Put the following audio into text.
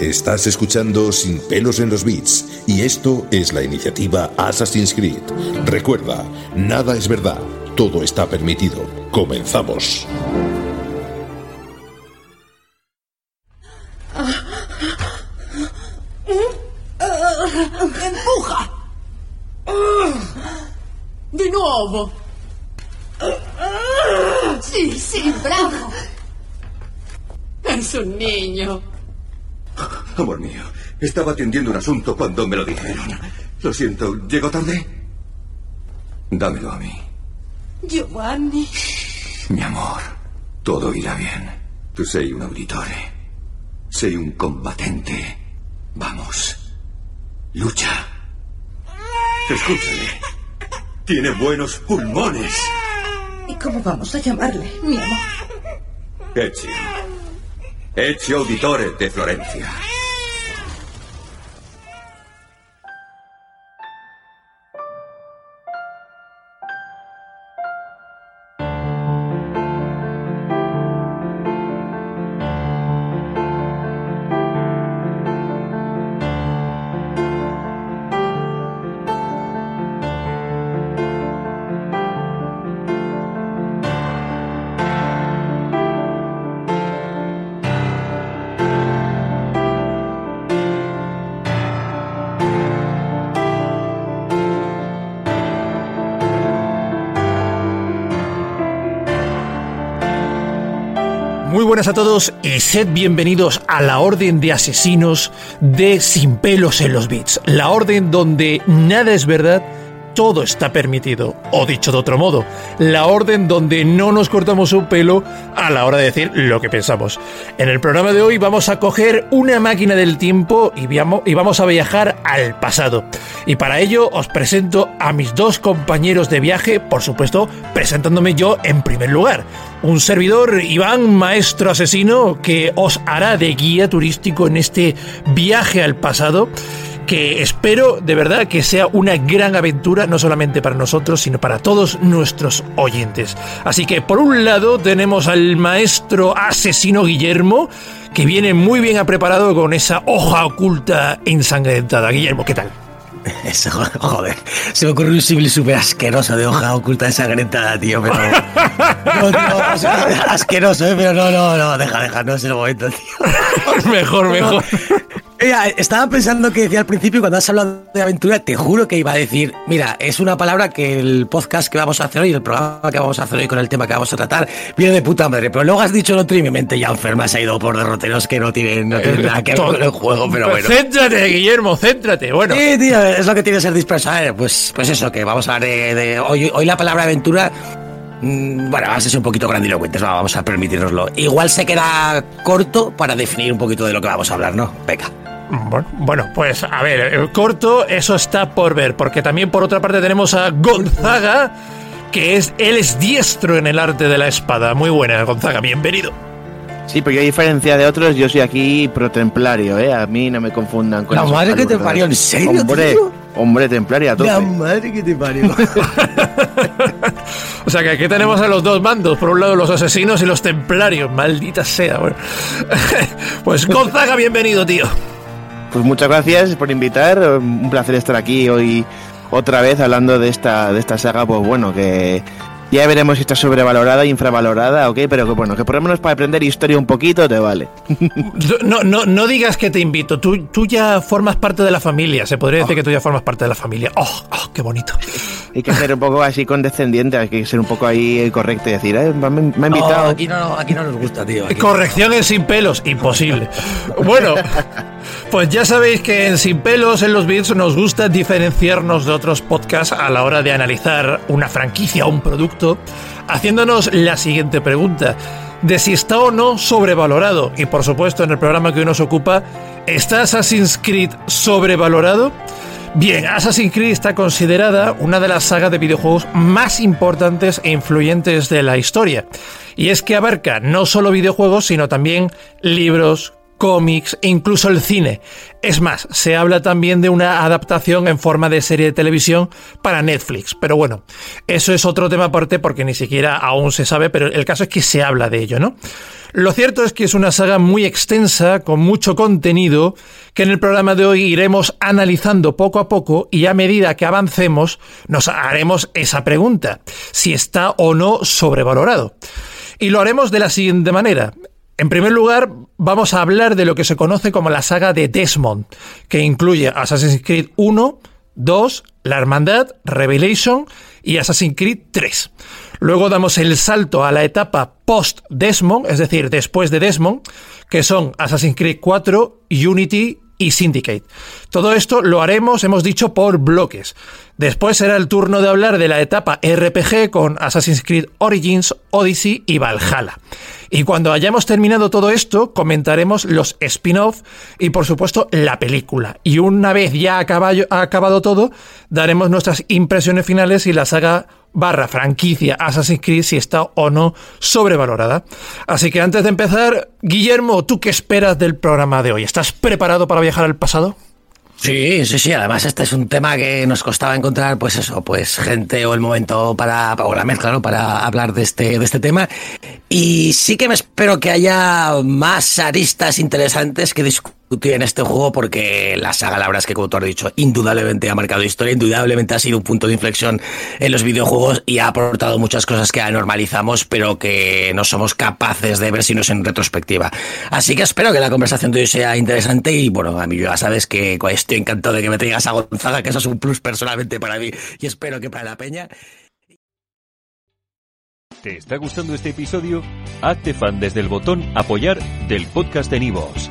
Estás escuchando Sin pelos en los beats y esto es la iniciativa Assassin's Creed. Recuerda, nada es verdad, todo está permitido. Comenzamos. ¡Empuja! ¡De nuevo! Sí, sí, bravo. Es un niño. Amor mío, estaba atendiendo un asunto cuando me lo dijeron. Lo siento, ¿llego tarde? Dámelo a mí. Giovanni. Mi amor, todo irá bien. Tú sei un auditore. Sei un combatente. Vamos. Lucha. Escúchale. Tiene buenos pulmones. ¿Y cómo vamos a llamarle, mi amor? Ezio. Ezio Auditore de Florencia. Muy buenas a todos y sed bienvenidos a la Orden de Asesinos de Sin pelos en los bits. La orden donde nada es verdad, todo está permitido. O dicho de otro modo, la orden donde no nos cortamos un pelo a la hora de decir lo que pensamos. En el programa de hoy vamos a coger una máquina del tiempo y vamos a viajar al pasado. Y para ello os presento a mis dos compañeros de viaje, por supuesto, presentándome yo en primer lugar. Un servidor, Iván, maestro asesino, que os hará de guía turístico en este viaje al pasado que espero de verdad que sea una gran aventura, no solamente para nosotros, sino para todos nuestros oyentes. Así que por un lado tenemos al maestro asesino Guillermo, que viene muy bien preparado con esa hoja oculta ensangrentada. Guillermo, ¿qué tal? Eso, joder, se me ocurrió un símil súper asqueroso de hoja oculta ensangrentada, tío, pero... No, tío, asqueroso, ¿eh? Pero no, no, no, deja, deja, no es el momento, tío. mejor, mejor. Mira, estaba pensando que decía al principio, cuando has hablado de aventura, te juro que iba a decir, mira, es una palabra que el podcast que vamos a hacer hoy, el programa que vamos a hacer hoy con el tema que vamos a tratar, viene de puta madre. Pero luego has dicho lo otro y mi mente ya enferma se ha ido por derroteros que no tienen, no tienen nada que ver con el juego, pero bueno. Céntrate, Guillermo, céntrate. Bueno, Sí, tío, es lo que tiene que ser disperso. A ver, pues, pues eso, que vamos a hablar de. de- hoy, hoy la palabra aventura. mm, Bueno, vamos a ser un poquito grandilocuentes, va, vamos a permitirnoslo. Igual se queda corto para definir un poquito de lo que vamos a hablar, ¿no? Venga. Bueno, pues a ver, eh, corto, eso está por ver, porque también por otra parte tenemos a Gonzaga, que es, él es diestro en el arte de la espada. Muy buena, Gonzaga, bienvenido. Sí, pero yo a diferencia de otros, yo soy aquí protemplario, ¿eh? A mí no me confundan con La madre que te parió, ¿en serio, Hombre, tío? hombre templario a tope. La madre que te parió. O sea que aquí tenemos a los dos bandos, por un lado los asesinos y los templarios, maldita sea. Bueno. Pues Gonzaga, bienvenido, tío. Pues muchas gracias por invitar. Un placer estar aquí hoy otra vez hablando de esta, de esta saga, pues bueno, que ya veremos si está sobrevalorada, infravalorada, ok, pero que bueno, que por lo menos para aprender historia un poquito te vale. No, no, no digas que te invito, tú, tú ya formas parte de la familia, se podría decir que tú ya formas parte de la familia. ¡Oh, oh qué bonito! Hay que ser un poco así condescendiente, hay que ser un poco ahí correcto y decir, eh, me, me ha No, invitado. aquí no, aquí no nos gusta, tío. aquí- Correcciones sin pelos, imposible. Bueno, pues ya sabéis que en Sin pelos en los bits nos gusta diferenciarnos de otros podcasts a la hora de analizar una franquicia o un producto, haciéndonos la siguiente pregunta. de si está o no sobrevalorado. Y por supuesto, en el programa que hoy nos ocupa, ¿está Assassin's Creed sobrevalorado? Bien, Assassin's Creed está considerada una de las sagas de videojuegos más importantes e influyentes de la historia. Y es que abarca no solo videojuegos, sino también libros, cómics e incluso el cine. Es más, se habla también de una adaptación en forma de serie de televisión para Netflix. Pero bueno, eso es otro tema aparte porque ni siquiera aún se sabe, pero el caso es que se habla de ello, ¿no? Lo cierto es que es una saga muy extensa, con mucho contenido, que en el programa de hoy iremos analizando poco a poco y a medida que avancemos nos haremos esa pregunta, si está o no sobrevalorado. Y lo haremos de la siguiente manera. En primer lugar, vamos a hablar de lo que se conoce como la saga de Desmond, que incluye Assassin's Creed 1, 2, La Hermandad, Revelation y Assassin's Creed 3. Luego damos el salto a la etapa post-Desmond, es decir, después de Desmond, que son Assassin's Creed 4, Unity y Syndicate. Todo esto lo haremos, hemos dicho, por bloques. Después será el turno de hablar de la etapa RPG con Assassin's Creed Origins, Odyssey y Valhalla. Y cuando hayamos terminado todo esto, comentaremos los spin-off y por supuesto la película. Y una vez ya ha acabado todo, daremos nuestras impresiones finales y la saga barra franquicia Assassin's Creed si está o no sobrevalorada. Así que antes de empezar, Guillermo, ¿tú qué esperas del programa de hoy? ¿Estás preparado para viajar al pasado? Sí, sí, sí. Además, este es un tema que nos costaba encontrar, pues eso, pues gente o el momento para, o la mezcla, ¿no? Para hablar de este, de este tema. Y sí que me espero que haya más aristas interesantes que discutir en este juego porque la saga, la verdad es que como tú has dicho, indudablemente ha marcado historia, indudablemente ha sido un punto de inflexión en los videojuegos y ha aportado muchas cosas que normalizamos, pero que no somos capaces de ver si no es en retrospectiva. Así que espero que la conversación de hoy sea interesante y bueno, a mí ya sabes que estoy encantado de que me traigas a Gonzaga, que eso es un plus personalmente para mí y espero que para la peña. ¿Te está gustando este episodio? Hazte fan desde el botón apoyar del podcast de Nivos.